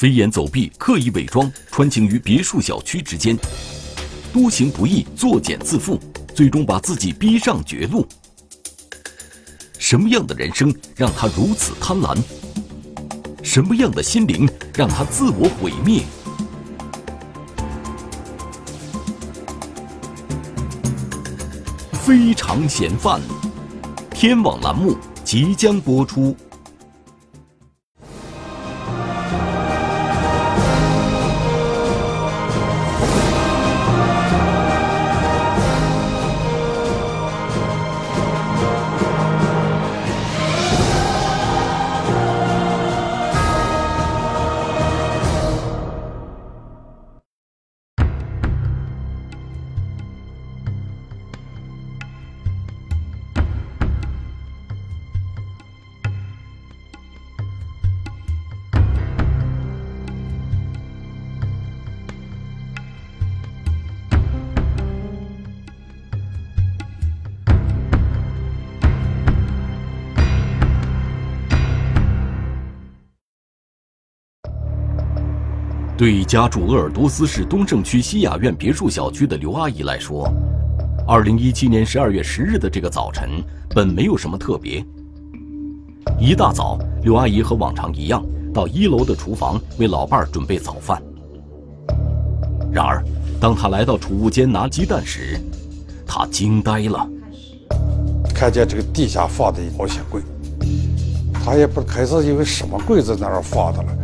飞檐走壁，刻意伪装，穿行于别墅小区之间，多行不义，作茧自缚，最终把自己逼上绝路。什么样的人生让他如此贪婪？什么样的心灵让他自我毁灭？非常嫌犯，天网栏目即将播出。对家住鄂尔多斯市东胜区西雅苑别墅小区的刘阿姨来说，二零一七年十二月十日的这个早晨本没有什么特别。一大早，刘阿姨和往常一样到一楼的厨房为老伴儿准备早饭。然而，当她来到储物间拿鸡蛋时，她惊呆了，看见这个地下放的保险柜，她也不开始以为什么柜子在那儿放的了。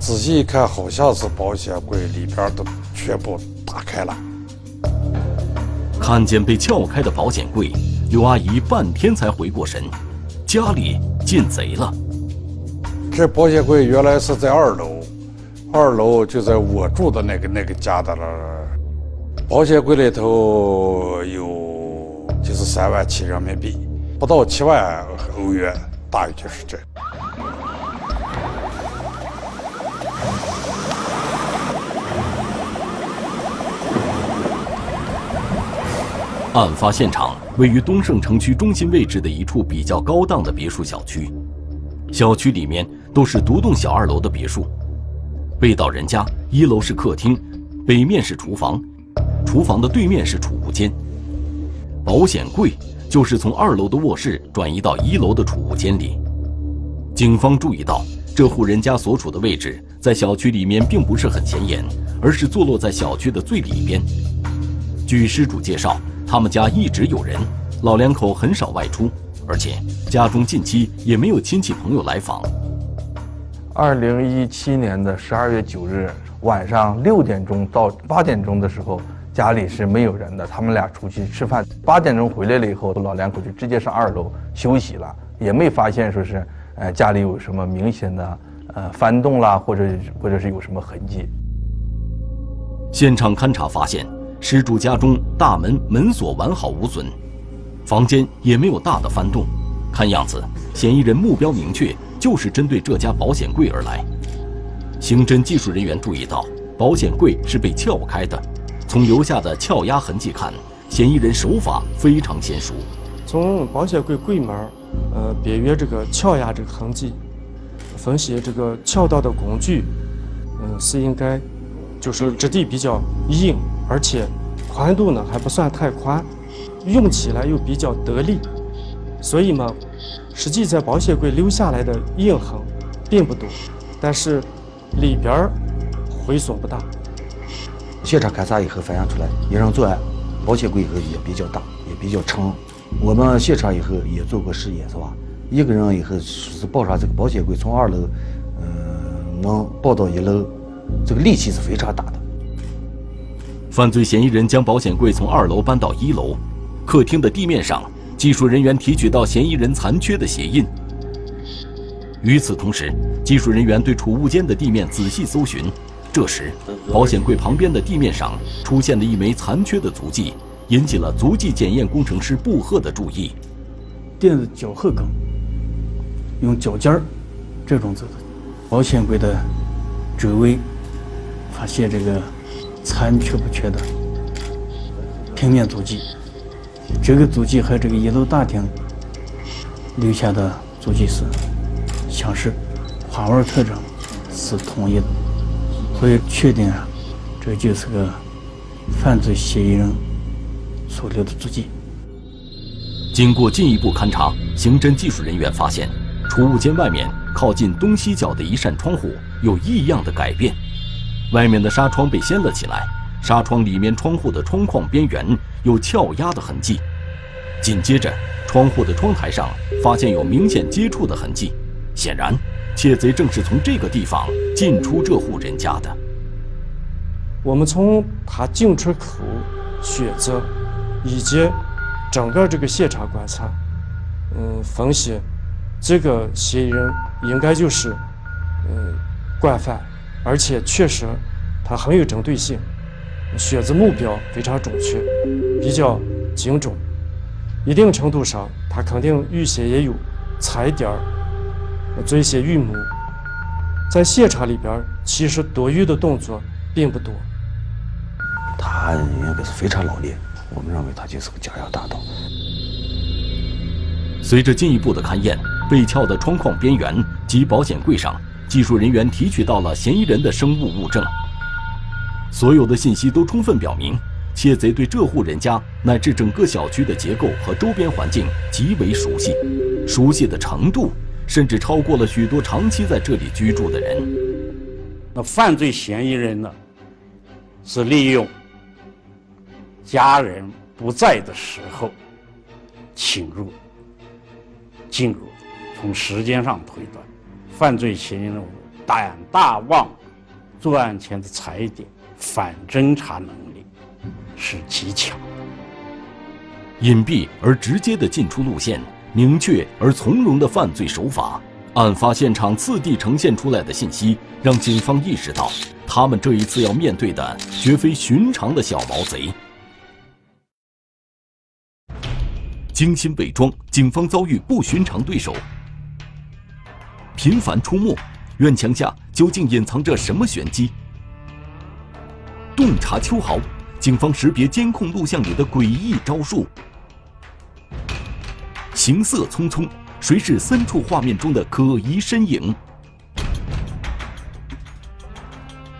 仔细一看，好像是保险柜里边都全部打开了。看见被撬开的保险柜，刘阿姨半天才回过神，家里进贼了。这保险柜原来是在二楼，二楼就在我住的那个那个家的了。保险柜里头有就是三万七人民币，不到七万欧元，大约就是这。案发现场位于东胜城区中心位置的一处比较高档的别墅小区，小区里面都是独栋小二楼的别墅。被盗人家一楼是客厅，北面是厨房，厨房的对面是储物间。保险柜就是从二楼的卧室转移到一楼的储物间里。警方注意到，这户人家所处的位置在小区里面并不是很显眼，而是坐落在小区的最里边。据失主介绍。他们家一直有人，老两口很少外出，而且家中近期也没有亲戚朋友来访。二零一七年的十二月九日晚上六点钟到八点钟的时候，家里是没有人的。他们俩出去吃饭，八点钟回来了以后，老两口就直接上二楼休息了，也没发现说是，呃，家里有什么明显的呃翻动啦，或者或者是有什么痕迹。现场勘查发现。失主家中大门门锁完好无损，房间也没有大的翻动，看样子嫌疑人目标明确，就是针对这家保险柜而来。刑侦技术人员注意到，保险柜是被撬开的，从留下的撬压痕迹看，嫌疑人手法非常娴熟。从保险柜柜门，呃，别约这个撬压这个痕迹，分析这个撬盗的工具，嗯，是应该，就是质地比较硬。而且宽度呢还不算太宽，用起来又比较得力，所以嘛，实际在保险柜留下来的印痕并不多，但是里边毁损不大。现场勘查以后反映出来，一人作案，保险柜以后也比较大，也比较沉。我们现场以后也做过实验，是吧？一个人以后是抱上这个保险柜从二楼，嗯，能抱到一楼，这个力气是非常大的。犯罪嫌疑人将保险柜从二楼搬到一楼，客厅的地面上，技术人员提取到嫌疑人残缺的鞋印。与此同时，技术人员对储物间的地面仔细搜寻，这时，保险柜旁边的地面上出现了一枚残缺的足迹，引起了足迹检验工程师布赫的注意。垫子脚后跟，用脚尖儿这种子的，保险柜的周围发现这个。残缺不缺的平面足迹，这个足迹和这个一楼大厅留下的足迹是相似，花纹特征是统一的。可以确定啊，这就是个犯罪嫌疑人所留的足迹。经过进一步勘查，刑侦技术人员发现，储物间外面靠近东西角的一扇窗户有异样的改变，外面的纱窗被掀了起来，纱窗里面窗户的窗框边缘有撬压的痕迹。紧接着，窗户的窗台上发现有明显接触的痕迹，显然，窃贼正是从这个地方进出这户人家的。我们从他进出口选择以及整个这个现场观察，嗯，分析这个嫌疑人应该就是嗯惯犯，而且确实他很有针对性，选择目标非常准确，比较精准。一定程度上，他肯定预先也有踩点儿，做一些预谋。在现场里边，其实多余的动作并不多。他应该是非常老练，我们认为他就是个假药大盗。随着进一步的勘验，被撬的窗框边缘及保险柜上，技术人员提取到了嫌疑人的生物物证。所有的信息都充分表明。窃贼对这户人家乃至整个小区的结构和周边环境极为熟悉，熟悉的程度甚至超过了许多长期在这里居住的人。那犯罪嫌疑人呢，是利用家人不在的时候侵入、进入。从时间上推断，犯罪嫌疑人胆大妄，作案前的踩点、反侦查能力。是极强，隐蔽而直接的进出路线，明确而从容的犯罪手法，案发现场次第呈现出来的信息，让警方意识到，他们这一次要面对的绝非寻常的小毛贼。精心伪装，警方遭遇不寻常对手，频繁出没，院墙下究竟隐藏着什么玄机？洞察秋毫。警方识别监控录像里的诡异招数，行色匆匆，谁是三处画面中的可疑身影？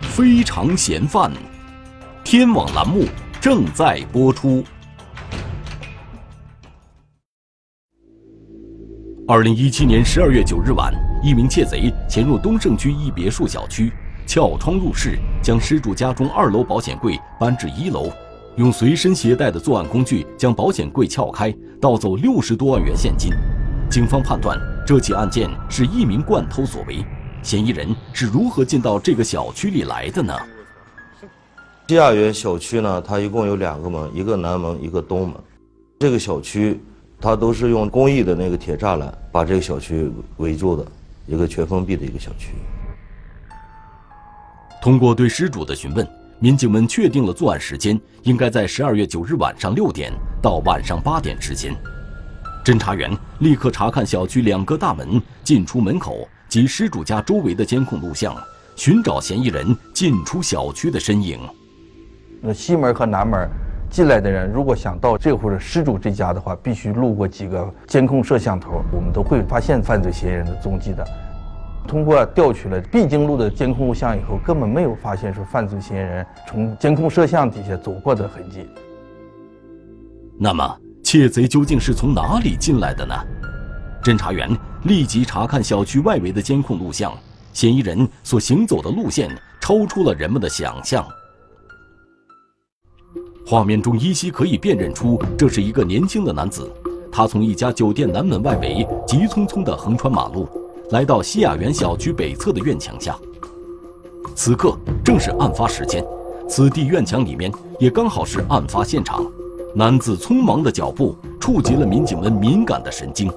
非常嫌犯，天网栏目正在播出。二零一七年十二月九日晚，一名窃贼潜入东胜区一别墅小区。撬窗入室，将失主家中二楼保险柜搬至一楼，用随身携带的作案工具将保险柜撬开，盗走六十多万元现金。警方判断这起案件是一名惯偷所为。嫌疑人是如何进到这个小区里来的呢？西亚园小区呢，它一共有两个门，一个南门，一个东门。这个小区，它都是用公益的那个铁栅栏把这个小区围住的，一个全封闭的一个小区。通过对失主的询问，民警们确定了作案时间应该在十二月九日晚上六点到晚上八点之间。侦查员立刻查看小区两个大门进出门口及失主家周围的监控录像，寻找嫌疑人进出小区的身影。那西门和南门进来的人，如果想到这户的失主这家的话，必须路过几个监控摄像头，我们都会发现犯罪嫌疑人的踪迹的。通过调取了必经路的监控录像以后，根本没有发现说犯罪嫌疑人从监控摄像底下走过的痕迹。那么，窃贼究竟是从哪里进来的呢？侦查员立即查看小区外围的监控录像，嫌疑人所行走的路线超出了人们的想象。画面中依稀可以辨认出，这是一个年轻的男子，他从一家酒店南门外围急匆匆地横穿马路。来到西雅园小区北侧的院墙下，此刻正是案发时间，此地院墙里面也刚好是案发现场。男子匆忙的脚步触及了民警们敏感的神经。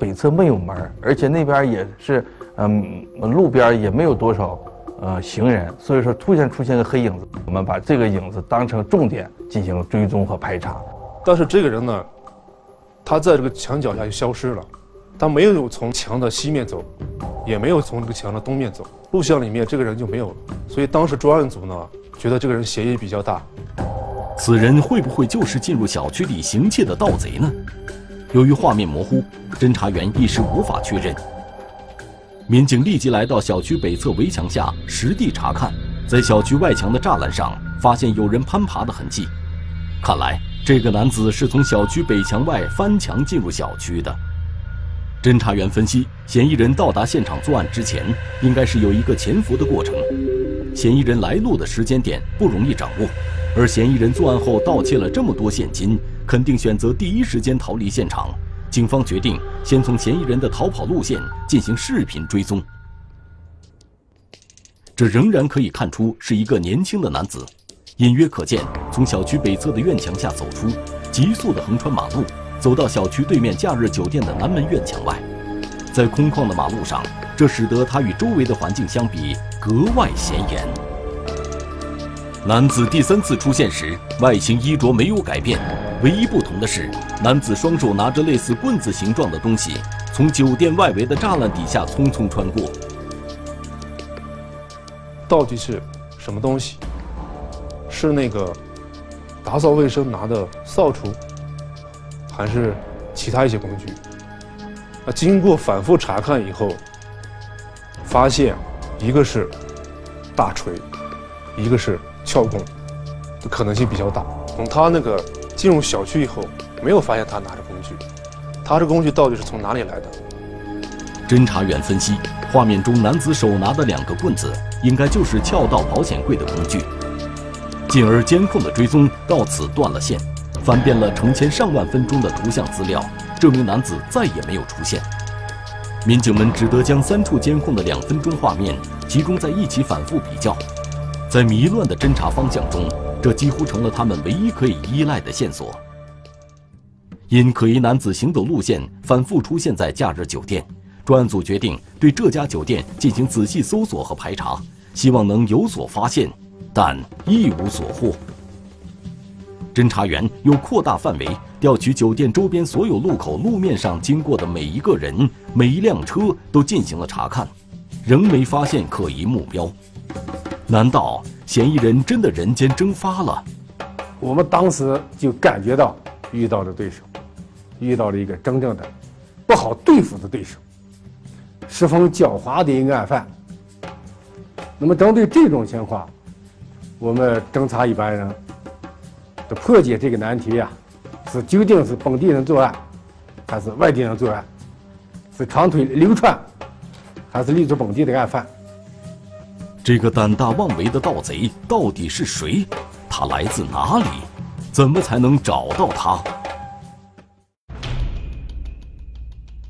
北侧没有门，而且那边也是，嗯，路边也没有多少呃行人，所以说突然出现个黑影子，我们把这个影子当成重点进行追踪和排查。但是这个人呢，他在这个墙脚下就消失了。他没有从墙的西面走，也没有从这个墙的东面走，录像里面这个人就没有了。所以当时专案组呢，觉得这个人嫌疑比较大。此人会不会就是进入小区里行窃的盗贼呢？由于画面模糊，侦查员一时无法确认。民警立即来到小区北侧围墙下实地查看，在小区外墙的栅栏上发现有人攀爬的痕迹，看来这个男子是从小区北墙外翻墙进入小区的。侦查员分析，嫌疑人到达现场作案之前，应该是有一个潜伏的过程。嫌疑人来路的时间点不容易掌握，而嫌疑人作案后盗窃了这么多现金，肯定选择第一时间逃离现场。警方决定先从嫌疑人的逃跑路线进行视频追踪。这仍然可以看出是一个年轻的男子，隐约可见从小区北侧的院墙下走出，急速地横穿马路。走到小区对面假日酒店的南门院墙外，在空旷的马路上，这使得他与周围的环境相比格外显眼。男子第三次出现时，外形衣着没有改变，唯一不同的是，男子双手拿着类似棍子形状的东西，从酒店外围的栅栏底下匆匆穿过。到底是什么东西？是那个打扫卫生拿的扫帚？还是其他一些工具。啊经过反复查看以后，发现一个是大锤，一个是撬工，的可能性比较大。从他那个进入小区以后，没有发现他拿着工具，他这工具到底是从哪里来的？侦查员分析，画面中男子手拿的两个棍子，应该就是撬盗保险柜的工具。进而监控的追踪到此断了线。翻遍了成千上万分钟的图像资料，这名男子再也没有出现。民警们只得将三处监控的两分钟画面集中在一起反复比较，在迷乱的侦查方向中，这几乎成了他们唯一可以依赖的线索。因可疑男子行走路线反复出现在假日酒店，专案组决定对这家酒店进行仔细搜索和排查，希望能有所发现，但一无所获。侦查员又扩大范围，调取酒店周边所有路口路面上经过的每一个人、每一辆车都进行了查看，仍没发现可疑目标。难道嫌疑人真的人间蒸发了？我们当时就感觉到遇到了对手，遇到了一个真正的不好对付的对手，十分狡猾的一个案犯。那么针对这种情况，我们侦查一班人。这破解这个难题呀，是究竟是本地人作案，还是外地人作案？是长腿流窜，还是立足本地的案犯？这个胆大妄为的盗贼到底是谁？他来自哪里？怎么才能找到他？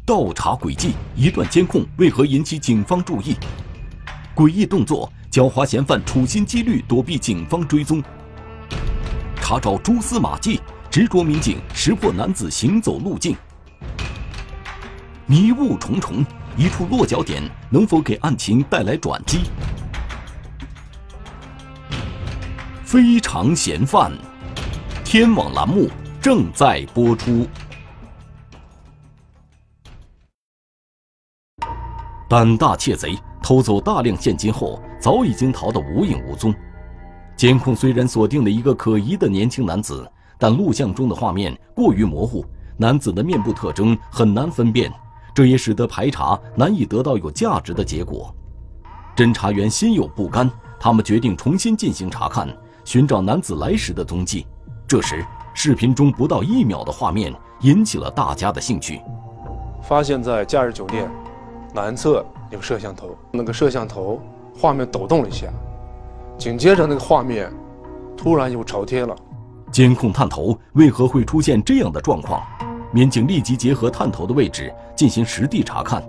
倒查轨迹，一段监控为何引起警方注意？诡异动作，狡猾嫌犯处心积虑躲避警方追踪。查找蛛丝马迹，执着民警识破男子行走路径。迷雾重重，一处落脚点能否给案情带来转机？非常嫌犯，天网栏目正在播出。胆大窃贼偷走大量现金后，早已经逃得无影无踪。监控虽然锁定了一个可疑的年轻男子，但录像中的画面过于模糊，男子的面部特征很难分辨，这也使得排查难以得到有价值的结果。侦查员心有不甘，他们决定重新进行查看，寻找男子来时的踪迹。这时，视频中不到一秒的画面引起了大家的兴趣。发现在假日酒店南侧有摄像头，那个摄像头画面抖动了一下。紧接着，那个画面突然又朝天了。监控探头为何会出现这样的状况？民警立即结合探头的位置进行实地查看。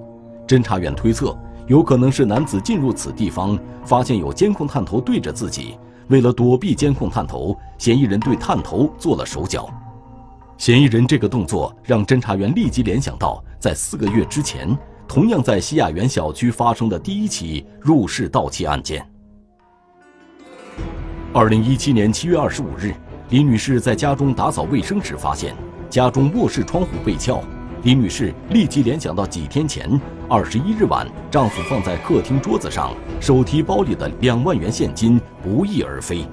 侦查员推测，有可能是男子进入此地方，发现有监控探头对着自己，为了躲避监控探头，嫌疑人对探头做了手脚。嫌疑人这个动作让侦查员立即联想到，在四个月之前，同样在西雅园小区发生的第一起入室盗窃案件。二零一七年七月二十五日，李女士在家中打扫卫生时发现家中卧室窗户被撬。李女士立即联想到几天前二十一日晚丈夫放在客厅桌子上手提包里的两万元现金不翼而飞。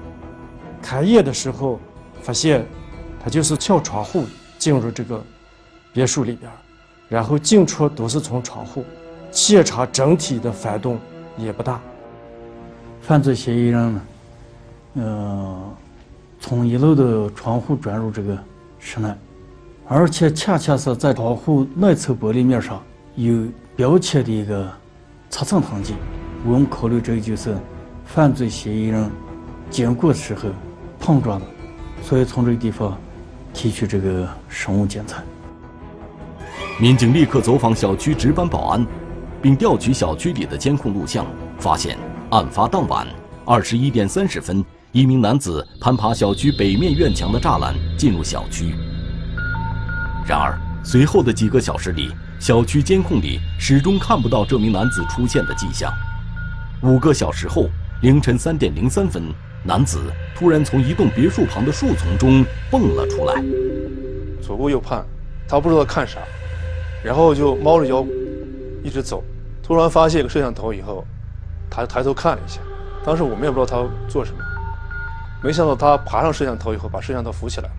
开业的时候，发现他就是撬窗户进入这个别墅里边，然后进出都是从窗户，现场整体的翻动也不大。犯罪嫌疑人呢，呃，从一楼的窗户钻入这个室内，而且恰恰是在窗户内侧玻璃面上有标签的一个擦蹭痕迹。我们考虑这个就是犯罪嫌疑人经过的时候碰撞的，所以从这个地方提取这个生物检材。民警立刻走访小区值班保安，并调取小区里的监控录像，发现案发当晚二十一点三十分，一名男子攀爬小区北面院墙的栅栏进入小区。然而，随后的几个小时里，小区监控里始终看不到这名男子出现的迹象。五个小时后，凌晨三点零三分，男子突然从一栋别墅旁的树丛中蹦了出来，左顾右盼，他不知道看啥。然后就猫着腰，一直走，突然发现一个摄像头以后，他抬头看了一下，当时我们也不知道他做什么，没想到他爬上摄像头以后把摄像头扶起来，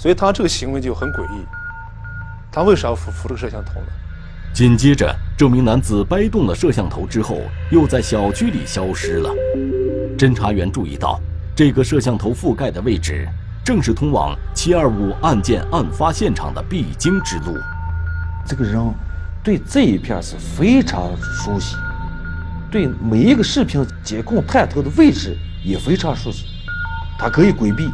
所以他这个行为就很诡异，他为啥要扶扶这个摄像头呢？紧接着，这名男子掰动了摄像头之后，又在小区里消失了。侦查员注意到，这个摄像头覆盖的位置，正是通往七二五案件案发现场的必经之路。这个人对这一片是非常熟悉，对每一个视频监控探头的位置也非常熟悉。他可以规避，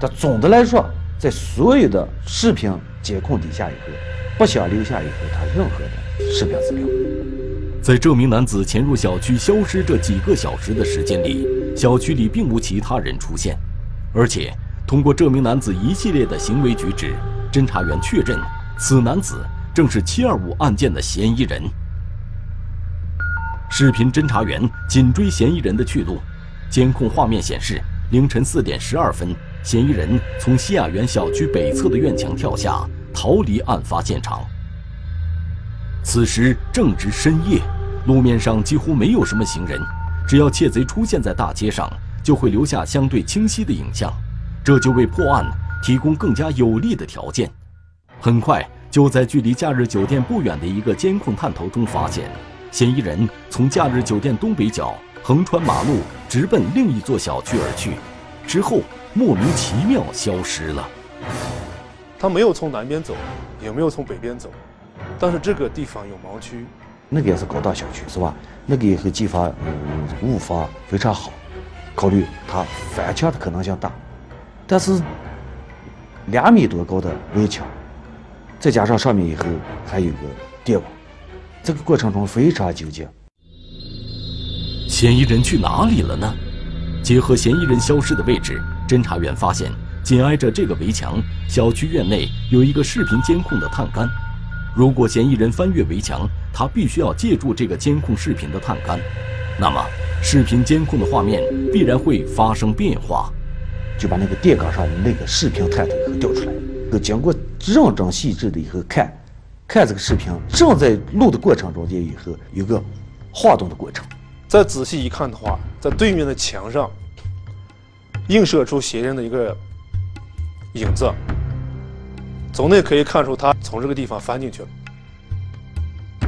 但总的来说，在所有的视频监控底下以后，不想留下以后他任何的视频资料。在这名男子潜入小区消失这几个小时的时间里，小区里并无其他人出现，而且通过这名男子一系列的行为举止，侦查员确认此男子。正是七二五案件的嫌疑人。视频侦查员紧追嫌疑人的去路，监控画面显示，凌晨四点十二分，嫌疑人从西雅园小区北侧的院墙跳下，逃离案发现场。此时正值深夜，路面上几乎没有什么行人，只要窃贼出现在大街上，就会留下相对清晰的影像，这就为破案提供更加有利的条件。很快。就在距离假日酒店不远的一个监控探头中，发现嫌疑人从假日酒店东北角横穿马路，直奔另一座小区而去，之后莫名其妙消失了。他没有从南边走，也没有从北边走，但是这个地方有盲区，那个也是高档小区，是吧？那个以后技法、物法非常好，考虑他翻墙的可能性大，但是两米多高的围墙。再加上上面以后还有个电网，这个过程中非常纠结。嫌疑人去哪里了呢？结合嫌疑人消失的位置，侦查员发现紧挨着这个围墙，小区院内有一个视频监控的探杆。如果嫌疑人翻越围墙，他必须要借助这个监控视频的探杆，那么视频监控的画面必然会发生变化。就把那个电杆上的那个视频探头给调出来。经过认真细致的以后看，看这个视频正在录的过程中间以后有个晃动的过程，再仔细一看的话，在对面的墙上映射出嫌疑人的一个影子，从内可以看出他从这个地方翻进去了。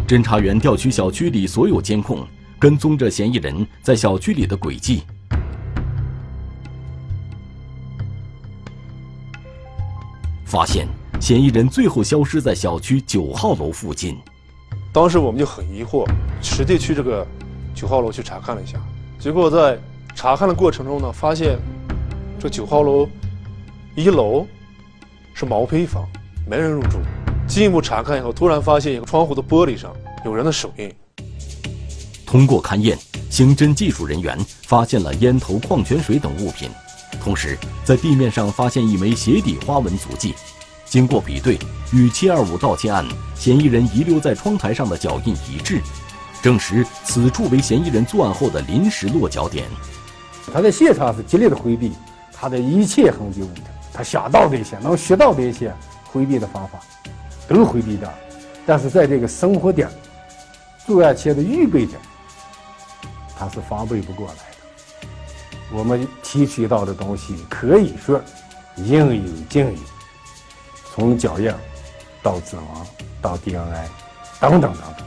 侦查员调取小区里所有监控，跟踪着嫌疑人在小区里的轨迹。发现嫌疑人最后消失在小区九号楼附近，当时我们就很疑惑，实地去这个九号楼去查看了一下，结果在查看的过程中呢，发现这九号楼一楼是毛坯房，没人入住。进一步查看以后，突然发现一个窗户的玻璃上有人的手印。通过勘验，刑侦技术人员发现了烟头、矿泉水等物品。同时，在地面上发现一枚鞋底花纹足迹，经过比对，与725盗窃案嫌疑人遗留在窗台上的脚印一致，证实此处为嫌疑人作案后的临时落脚点。他在现场是极力的回避他的一切痕迹物证，他想到这些能学到这些回避的方法，都回避掉，但是在这个生活点、作案前的预备点，他是防备不过来的。我们提取到的东西可以说应有尽有，从脚印到指纹到 DNA 等等等等。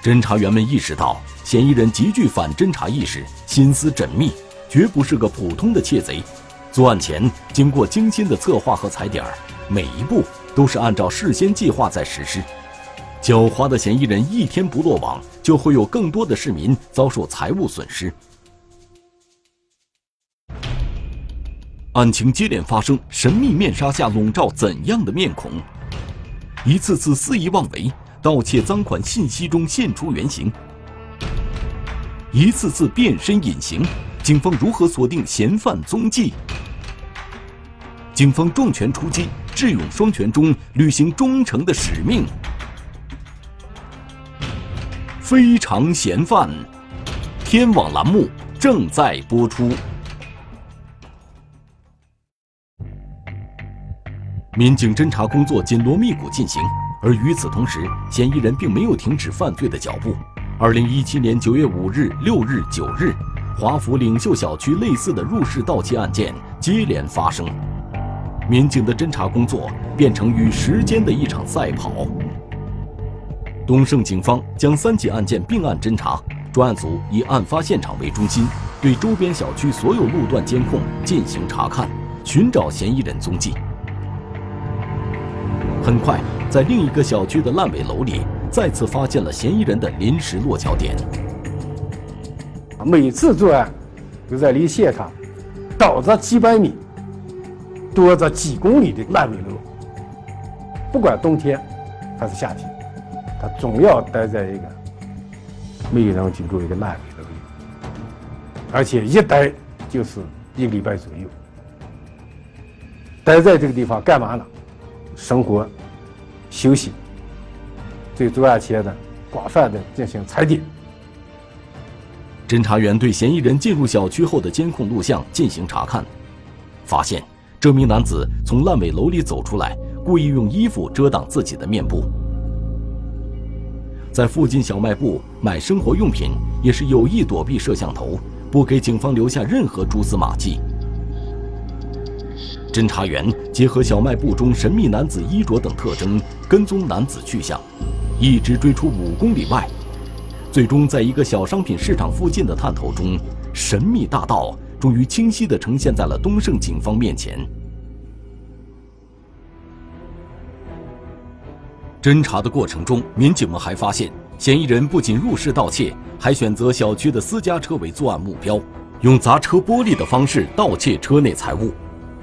侦查员们意识到，嫌疑人极具反侦查意识，心思缜密，绝不是个普通的窃贼。作案前经过精心的策划和踩点，每一步都是按照事先计划在实施。狡猾的嫌疑人一天不落网，就会有更多的市民遭受财物损失。案情接连发生，神秘面纱下笼罩怎样的面孔？一次次肆意妄为，盗窃赃款信息中现出原形；一次次变身隐形，警方如何锁定嫌犯踪迹？警方重拳出击，智勇双全中履行忠诚的使命。非常嫌犯，天网栏目正在播出。民警侦查工作紧锣密鼓进行，而与此同时，嫌疑人并没有停止犯罪的脚步。二零一七年九月五日、六日、九日，华府领袖小区类似的入室盗窃案件接连发生，民警的侦查工作变成与时间的一场赛跑。东胜警方将三起案件并案侦查，专案组以案发现场为中心，对周边小区所有路段监控进行查看，寻找嫌疑人踪迹。很快，在另一个小区的烂尾楼里，再次发现了嫌疑人的临时落脚点。每次作案，都在离现场倒着几百米，多着几公里的烂尾楼。不管冬天还是夏天，他总要待在一个没有人居住一个烂尾楼里，而且一待就是一个礼拜左右。待在这个地方干嘛呢？生活、休息，对作案前的广泛的进行踩点。侦查员对嫌疑人进入小区后的监控录像进行查看，发现这名男子从烂尾楼里走出来，故意用衣服遮挡自己的面部，在附近小卖部买生活用品，也是有意躲避摄像头，不给警方留下任何蛛丝马迹。侦查员结合小卖部中神秘男子衣着等特征，跟踪男子去向，一直追出五公里外，最终在一个小商品市场附近的探头中，神秘大盗终于清晰地呈现在了东胜警方面前。侦查的过程中，民警们还发现，嫌疑人不仅入室盗窃，还选择小区的私家车为作案目标，用砸车玻璃的方式盗窃车内财物。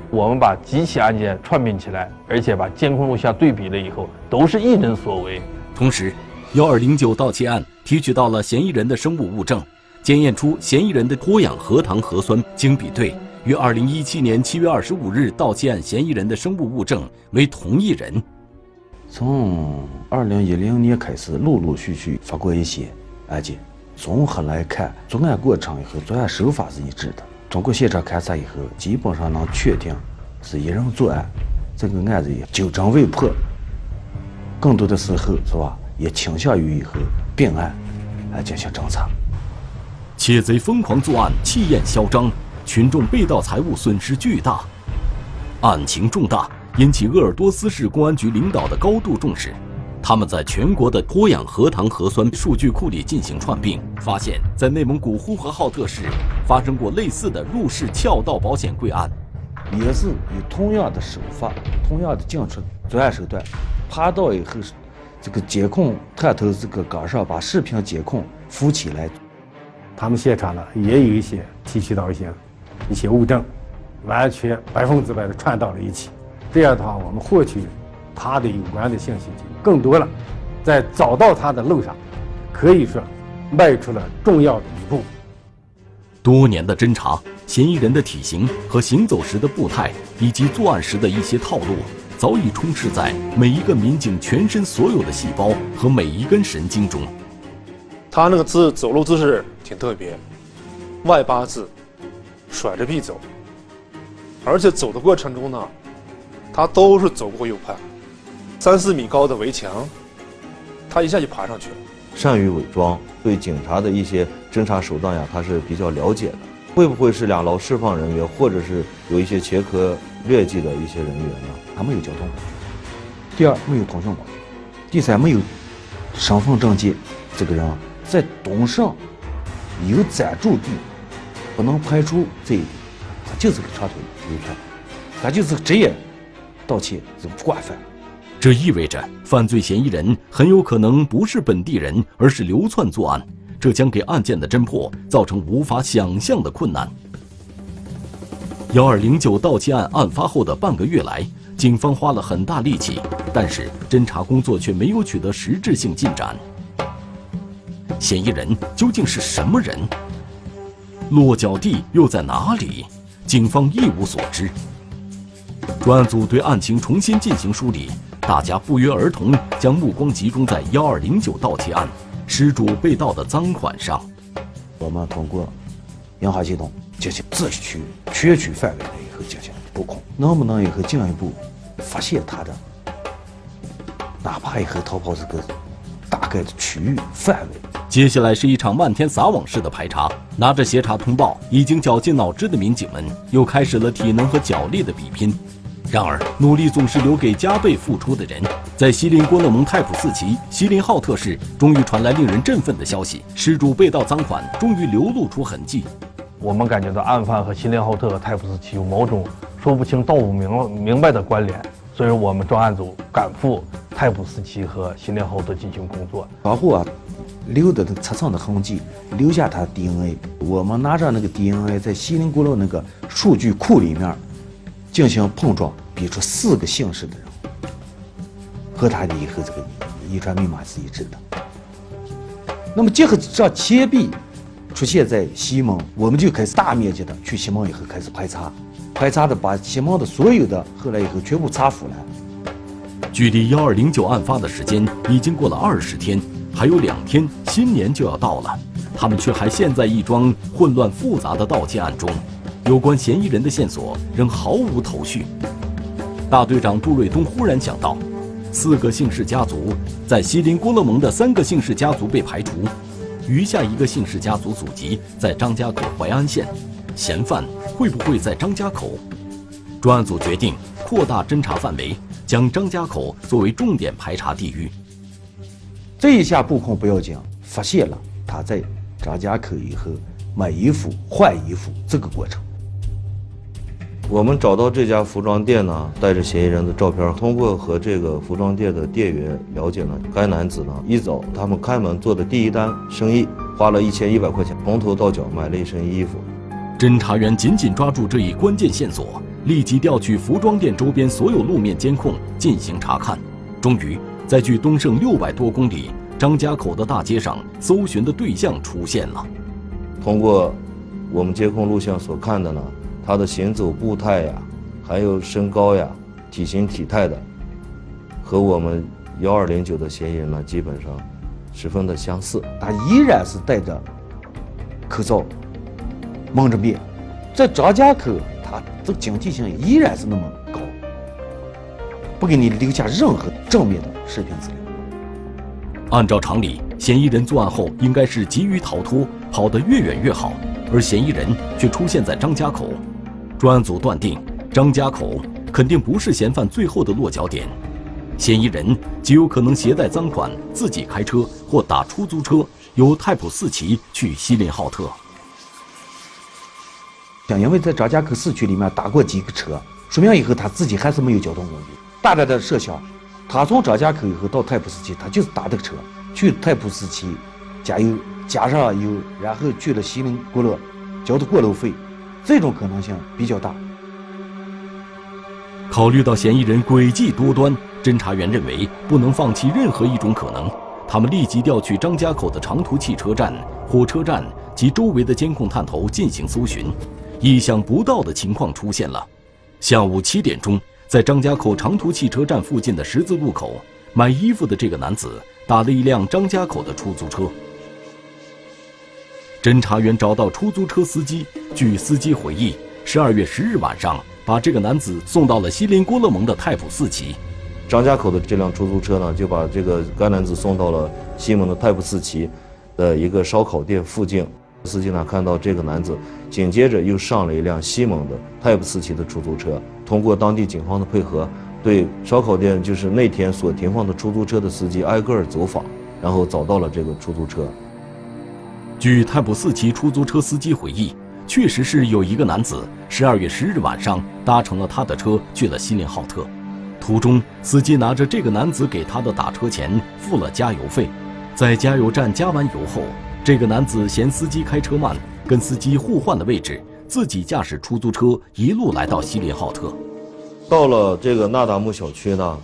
我们把几起案件串并起来，而且把监控录像对比了以后，都是一人所为。同时，幺二零九盗窃案提取到了嫌疑人的生物物证，检验出嫌疑人的脱氧核糖核酸经比对，与二零一七年七月二十五日盗窃案嫌疑人的生物物证为同一人。从二零一零年开始，陆陆续续发过一些案件，综合来看，作案过程和作案手法是一致的。通过现场勘查以后，基本上能确定是一人作案，这个案子也久侦未破。更多的时候是吧，也倾向于以后并案来进行侦查。窃贼疯狂作案，气焰嚣张，群众被盗财物损失巨大，案情重大，引起鄂尔多斯市公安局领导的高度重视。他们在全国的脱氧核糖核酸数据库里进行串并，发现，在内蒙古呼和浩特市发生过类似的入室撬盗保险柜案，也是以同样的手法、同样的进出作案手段，爬到以后，这个监控探头这个杆上把视频监控扶起来。他们现场呢也有一些提取到一些一些物证，完全百分之百的串到了一起。这样的话，我们获取。他的有关的信息就更多了，在找到他的路上，可以说迈出了重要的一步。多年的侦查，嫌疑人的体型和行走时的步态，以及作案时的一些套路，早已充斥在每一个民警全身所有的细胞和每一根神经中。他那个姿走路姿势挺特别，外八字，甩着臂走，而且走的过程中呢，他都是走过右派。三四米高的围墙，他一下就爬上去了。善于伪装，对警察的一些侦查手段呀，他是比较了解的。会不会是两劳释放人员，或者是有一些前科劣迹的一些人员呢？他没有交通工具，第二没有通讯网，第三没有身份证件，这个人在东胜有暂住地，不能排除这一点，他就是个长腿邮票，他就是个职业盗窃这个惯犯。这意味着犯罪嫌疑人很有可能不是本地人，而是流窜作案，这将给案件的侦破造成无法想象的困难。幺二零九盗窃案案发后的半个月来，警方花了很大力气，但是侦查工作却没有取得实质性进展。嫌疑人究竟是什么人？落脚地又在哪里？警方一无所知。专案组对案情重新进行梳理。大家不约而同将目光集中在幺二零九盗窃案失主被盗的赃款上。我们通过银行系统进行自区、选取范围内以后进行布控，能不能以后进一步发现他的，哪怕以后逃跑这个大概的区域范围。接下来是一场漫天撒网式的排查，拿着协查通报已经绞尽脑汁的民警们又开始了体能和脚力的比拼。然而，努力总是留给加倍付出的人。在锡林郭勒盟太普四旗锡林浩特市，终于传来令人振奋的消息：失主被盗赃款终于流露出痕迹。我们感觉到案犯和锡林浩特和泰普斯奇有某种说不清道不明明白的关联，所以我们专案组赶赴泰普斯奇和锡林浩特进行工作。然后啊，留的那车上的痕迹，留下他 DNA。我们拿着那个 DNA 在锡林郭勒那个数据库里面进行碰撞。比出四个姓氏的人，和他的以后这个遗传密码是一致的。那么结合这钱币出现在西蒙，我们就开始大面积的去西蒙以后开始排查，排查的把西蒙的所有的后来以后全部查复了。距离幺二零九案发的时间已经过了二十天，还有两天新年就要到了，他们却还陷在一桩混乱复杂的盗窃案中，有关嫌疑人的线索仍毫无头绪。大队长杜瑞东忽然想到，四个姓氏家族在锡林郭勒盟的三个姓氏家族被排除，余下一个姓氏家族祖籍在张家口淮安县，嫌犯会不会在张家口？专案组决定扩大侦查范围，将张家口作为重点排查地域。这一下布控不要紧，发现了他在张家口以后买衣服、换衣服这个过程。我们找到这家服装店呢，带着嫌疑人的照片。通过和这个服装店的店员了解呢，该男子呢一早他们开门做的第一单生意，花了一千一百块钱，从头到脚买了一身衣服。侦查员紧紧抓住这一关键线索，立即调取服装店周边所有路面监控进行查看。终于，在距东胜六百多公里张家口的大街上，搜寻的对象出现了。通过我们监控录像所看的呢。他的行走步态呀，还有身高呀、体型体态的，和我们幺二零九的嫌疑人呢，基本上十分的相似。他依然是戴着口罩，蒙着面，在张家口，他这警惕性依然是那么高，不给你留下任何正面的视频资料。按照常理，嫌疑人作案后应该是急于逃脱，跑得越远越好，而嫌疑人却出现在张家口。专案组断定，张家口肯定不是嫌犯最后的落脚点，嫌疑人极有可能携带赃款，自己开车或打出租车，由太普寺旗去锡林浩特。像因为在张家口市区里面打过几个车，说明以后他自己还是没有交通工具。大胆的设想，他从张家口以后到太普寺旗，他就是打这个车去太普寺旗加油，加上油，然后去了锡林郭勒，交的过路费。这种可能性比较大。考虑到嫌疑人诡计多端，侦查员认为不能放弃任何一种可能。他们立即调取张家口的长途汽车站、火车站及周围的监控探头进行搜寻。意想不到的情况出现了：下午七点钟，在张家口长途汽车站附近的十字路口，买衣服的这个男子打了一辆张家口的出租车。侦查员找到出租车司机，据司机回忆，十二月十日晚上把这个男子送到了锡林郭勒盟的泰普寺旗。张家口的这辆出租车呢，就把这个该男子送到了西蒙的泰普寺旗的一个烧烤店附近。司机呢看到这个男子，紧接着又上了一辆西蒙的泰普寺旗的出租车。通过当地警方的配合，对烧烤店就是那天所停放的出租车的司机挨个儿走访，然后找到了这个出租车。据太普四旗出租车司机回忆，确实是有一个男子十二月十日晚上搭乘了他的车去了锡林浩特，途中司机拿着这个男子给他的打车钱付了加油费，在加油站加完油后，这个男子嫌司机开车慢，跟司机互换了位置，自己驾驶出租车一路来到锡林浩特。到了这个纳达木小区呢，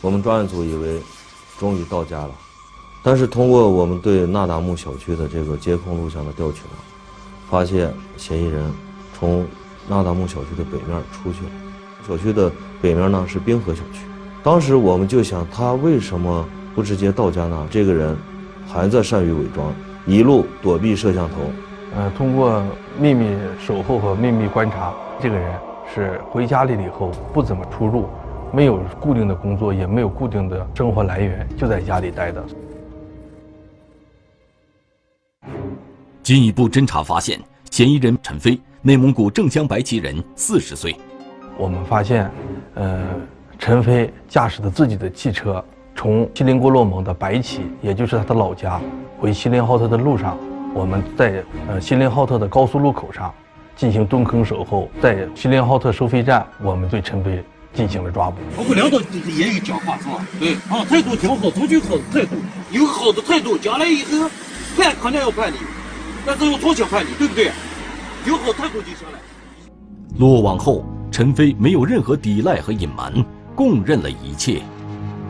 我们专案组以为终于到家了，但是通过我们对纳达木小区的这个监控录像的调取呢，发现嫌疑人从纳达木小区的北面出去了。小区的北面呢是滨河小区，当时我们就想，他为什么不直接到家呢？这个人还在善于伪装，一路躲避摄像头。呃，通过秘密守候和秘密观察，这个人。是回家里了以后不怎么出入，没有固定的工作，也没有固定的生活来源，就在家里待的。进一步侦查发现，嫌疑人陈飞，内蒙古正镶白旗人，四十岁。我们发现，呃，陈飞驾驶的自己的汽车从锡林郭勒盟的白旗，也就是他的老家，回锡林浩特的路上，我们在呃锡林浩特的高速路口上。进行蹲坑守候，在锡林浩特收费站，我们对陈飞进行了抓捕。包括领导也有讲话是吧？对啊，态度挺好，从军好的态度，有好的态度，将来以后判肯定要判你，但是要从轻判你，对不对？有好态度就行了。落网后，陈飞没有任何抵赖和隐瞒，供认了一切。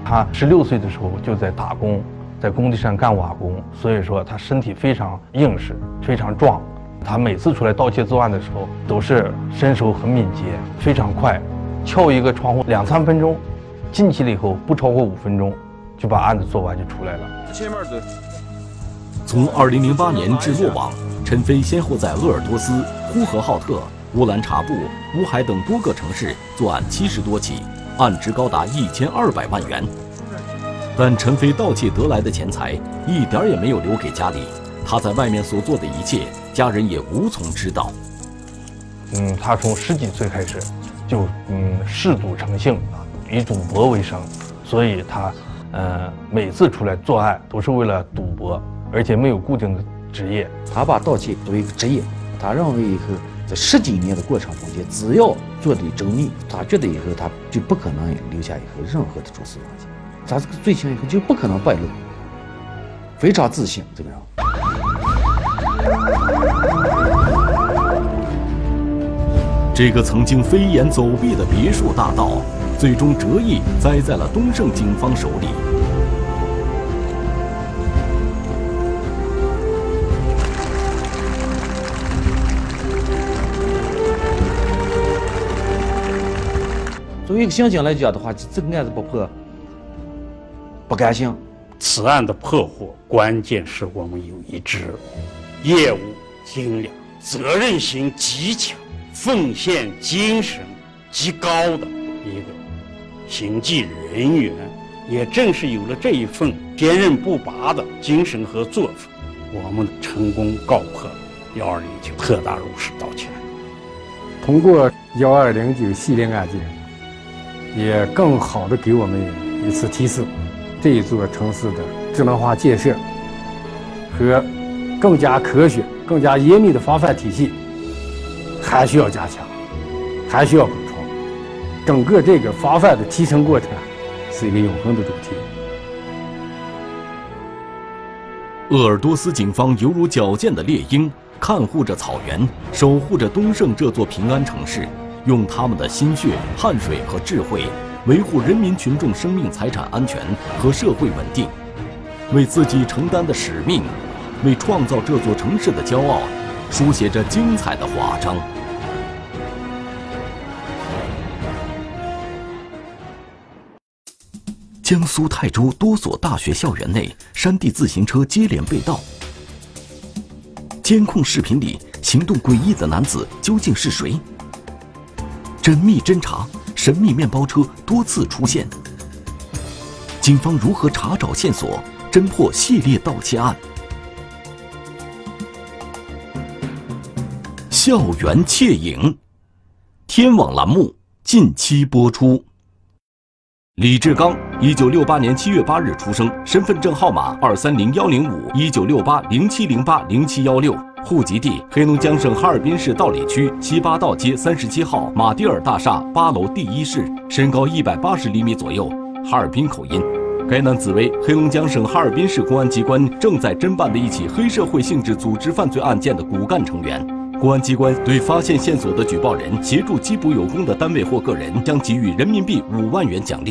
他十六岁的时候就在打工，在工地上干瓦工，所以说他身体非常硬实，非常壮。他每次出来盗窃作案的时候，都是身手很敏捷，非常快，撬一个窗户两三分钟，进去了以后不超过五分钟，就把案子做完就出来了。前面的。从2008年至落网，陈飞先后在鄂尔多斯、呼和浩特、乌兰察布、乌海等多个城市作案七十多起，案值高达一千二百万元。但陈飞盗窃得来的钱财一点也没有留给家里，他在外面所做的一切。家人也无从知道。嗯，他从十几岁开始，就嗯嗜赌成性，以赌博为生，所以他，呃，每次出来作案都是为了赌博，而且没有固定的职业。他把盗窃作为一个职业，他认为以后在十几年的过程中间，只要做的周密，他觉得以后他就不可能留下以后任何的蛛丝马迹，他这个罪行以后就不可能败露，非常自信这个人。这个曾经飞檐走壁的别墅大盗，最终折翼栽在了东胜警方手里。作为一个刑警来讲的话，这个案子不破，不甘心。此案的破获，关键是我们有一支业务精良、责任心极强。奉献精神极高的一个刑警人员，也正是有了这一份坚韧不拔的精神和作风，我们成功告破幺二零九特大入室盗窃案。通过幺二零九系列案件，也更好的给我们一次提示：这一座城市的智能化建设和更加科学、更加严密的防范体系。还需要加强，还需要补充。整个这个防范的提升过程是一个永恒的主题。鄂尔多斯警方犹如矫健的猎鹰，看护着草原，守护着东胜这座平安城市，用他们的心血、汗水和智慧，维护人民群众生命财产安全和社会稳定，为自己承担的使命，为创造这座城市的骄傲，书写着精彩的华章。江苏泰州多所大学校园内，山地自行车接连被盗。监控视频里行动诡异的男子究竟是谁？缜密侦查，神秘面包车多次出现。警方如何查找线索，侦破系列盗窃案？校园窃影，天网栏目近期播出。李志刚，一九六八年七月八日出生，身份证号码二三零幺零五一九六八零七零八零七幺六，户籍地黑龙江省哈尔滨市道里区七八道街三十七号马蒂尔大厦八楼第一室，身高一百八十厘米左右，哈尔滨口音。该男子为黑龙江省哈尔滨市公安机关正在侦办的一起黑社会性质组织犯罪案件的骨干成员。公安机关对发现线索的举报人协助缉捕有功的单位或个人，将给予人民币五万元奖励。